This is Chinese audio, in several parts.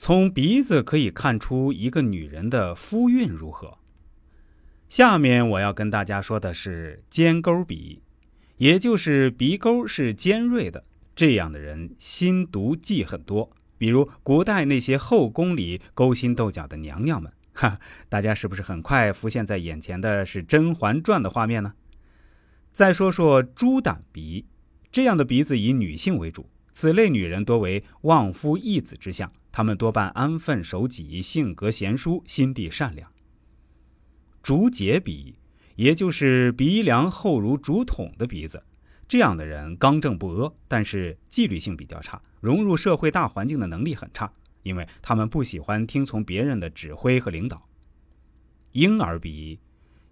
从鼻子可以看出一个女人的夫运如何。下面我要跟大家说的是尖钩鼻，也就是鼻沟是尖锐的，这样的人心毒计很多。比如古代那些后宫里勾心斗角的娘娘们，哈，大家是不是很快浮现在眼前的是《甄嬛传》的画面呢？再说说猪胆鼻，这样的鼻子以女性为主，此类女人多为旺夫益子之相。他们多半安分守己，性格贤淑，心地善良。竹节鼻，也就是鼻梁厚如竹筒的鼻子，这样的人刚正不阿，但是纪律性比较差，融入社会大环境的能力很差，因为他们不喜欢听从别人的指挥和领导。婴儿鼻，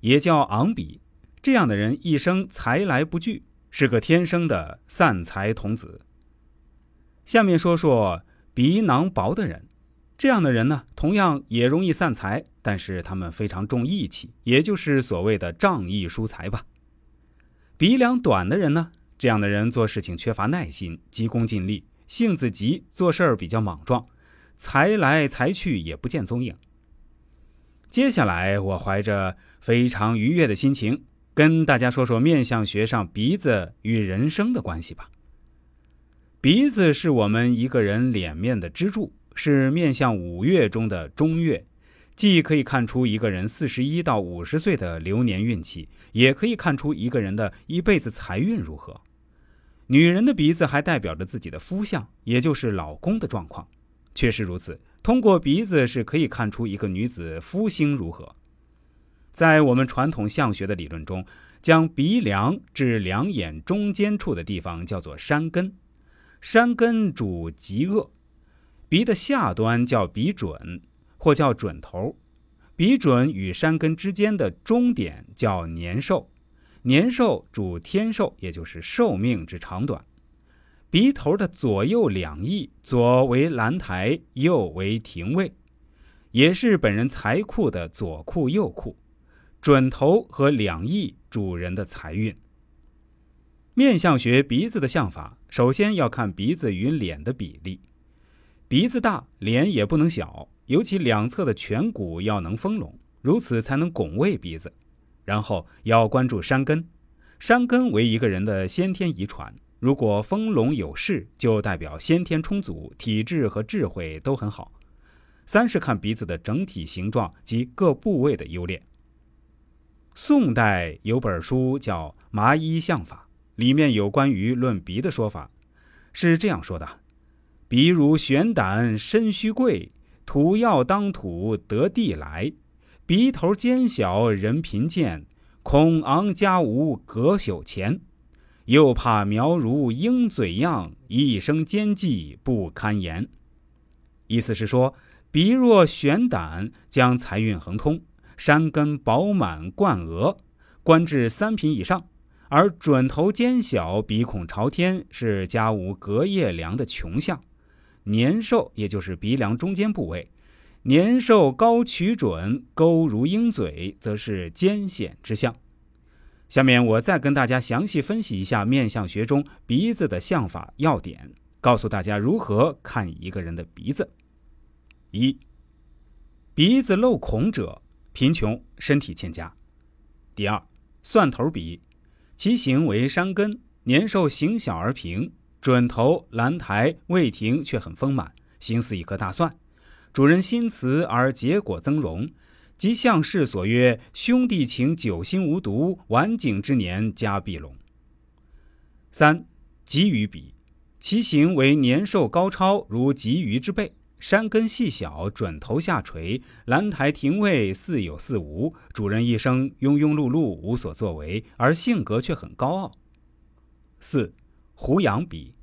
也叫昂鼻，这样的人一生财来不拒，是个天生的散财童子。下面说说。鼻囊薄的人，这样的人呢，同样也容易散财，但是他们非常重义气，也就是所谓的仗义疏财吧。鼻梁短的人呢，这样的人做事情缺乏耐心，急功近利，性子急，做事儿比较莽撞，财来财去也不见踪影。接下来，我怀着非常愉悦的心情，跟大家说说面相学上鼻子与人生的关系吧。鼻子是我们一个人脸面的支柱，是面向五岳中的中岳，既可以看出一个人四十一到五十岁的流年运气，也可以看出一个人的一辈子财运如何。女人的鼻子还代表着自己的夫相，也就是老公的状况。确实如此，通过鼻子是可以看出一个女子夫星如何。在我们传统相学的理论中，将鼻梁至两眼中间处的地方叫做山根。山根主极恶，鼻的下端叫鼻准，或叫准头。鼻准与山根之间的中点叫年寿，年寿主天寿，也就是寿命之长短。鼻头的左右两翼，左为兰台，右为廷尉，也是本人财库的左库右库。准头和两翼主人的财运。面相学鼻子的相法，首先要看鼻子与脸的比例。鼻子大，脸也不能小，尤其两侧的颧骨要能丰隆，如此才能拱卫鼻子。然后要关注山根，山根为一个人的先天遗传，如果丰隆有势，就代表先天充足，体质和智慧都很好。三是看鼻子的整体形状及各部位的优劣。宋代有本书叫《麻衣相法》。里面有关于论鼻的说法，是这样说的：鼻如悬胆，身须贵；土要当土，得地来。鼻头尖小，人贫贱；恐昂家无，隔朽钱。又怕苗如鹰嘴样，一生奸计不堪言。意思是说，鼻若悬胆，将财运亨通；山根饱满贯额，官至三品以上。而准头尖小，鼻孔朝天，是家无隔夜粮的穷相；年寿也就是鼻梁中间部位，年寿高曲准，勾如鹰嘴，则是艰险之相。下面我再跟大家详细分析一下面相学中鼻子的相法要点，告诉大家如何看一个人的鼻子。一，鼻子漏孔者，贫穷，身体欠佳。第二，蒜头鼻。其形为山根，年寿形小而平，准头兰台未停却很丰满，形似一颗大蒜。主人心慈而结果增荣，即相氏所曰：“兄弟情，久心无毒，晚景之年家必隆。”三鲫鱼比，其形为年寿高超，如鲫鱼之背。山根细小，准头下垂，兰台亭位似有似无。主人一生庸庸碌碌，无所作为，而性格却很高傲。四胡杨鼻，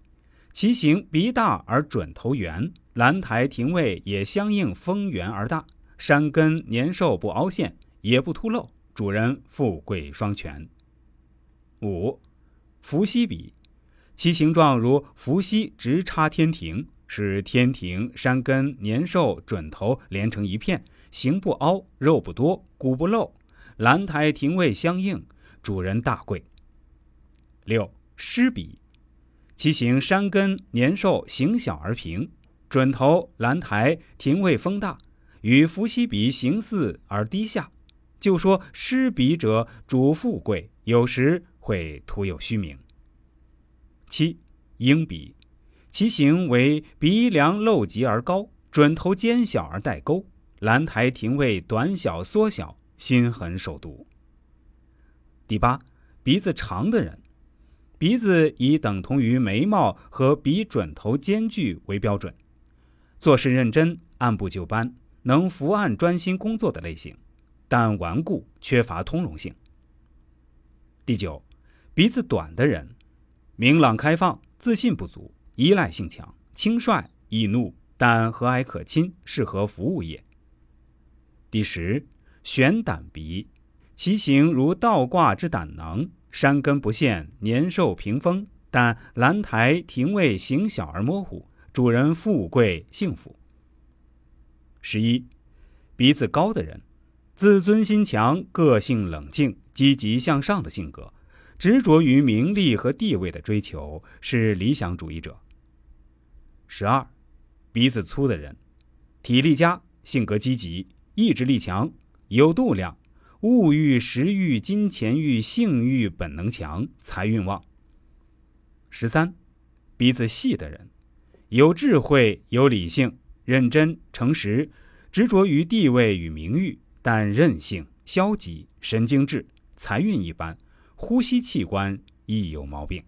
其形鼻大而准头圆，兰台亭位也相应丰圆而大。山根年寿不凹陷，也不凸漏，主人富贵双全。五伏羲鼻，其形状如伏羲直插天庭。使天庭、山根、年寿、准头连成一片，形不凹，肉不多，骨不漏，兰台廷尉相应，主人大贵。六狮鼻，其形山根、年寿形小而平，准头、兰台、廷尉风大，与伏羲比形似而低下，就说失比者主富贵，有时会徒有虚名。七，鹰比，其形为鼻梁露棘而高，准头尖小而带钩，兰台廷尉短小缩小，心狠手毒。第八，鼻子长的人，鼻子以等同于眉毛和鼻准头间距为标准，做事认真，按部就班，能伏案专心工作的类型，但顽固，缺乏通融性。第九，鼻子短的人，明朗开放，自信不足，依赖性强，轻率易怒，但和蔼可亲，适合服务业。第十，悬胆鼻。其形如倒挂之胆囊，山根不现，年寿屏风，但兰台亭位形小而模糊，主人富贵幸福。十一，鼻子高的人，自尊心强，个性冷静，积极向上的性格，执着于名利和地位的追求，是理想主义者。十二，鼻子粗的人，体力佳，性格积极，意志力强，有度量。物欲、食欲、金钱欲、性欲本能强，财运旺。十三，鼻子细的人，有智慧、有理性、认真、诚实，执着于地位与名誉，但任性、消极、神经质，财运一般，呼吸器官亦有毛病。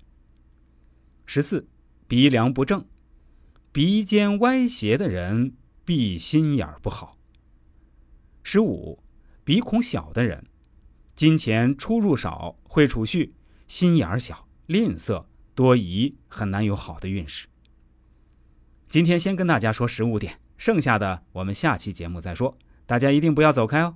十四，鼻梁不正，鼻尖歪斜的人必心眼不好。十五。鼻孔小的人，金钱出入少，会储蓄，心眼儿小，吝啬，多疑，很难有好的运势。今天先跟大家说十五点，剩下的我们下期节目再说。大家一定不要走开哦！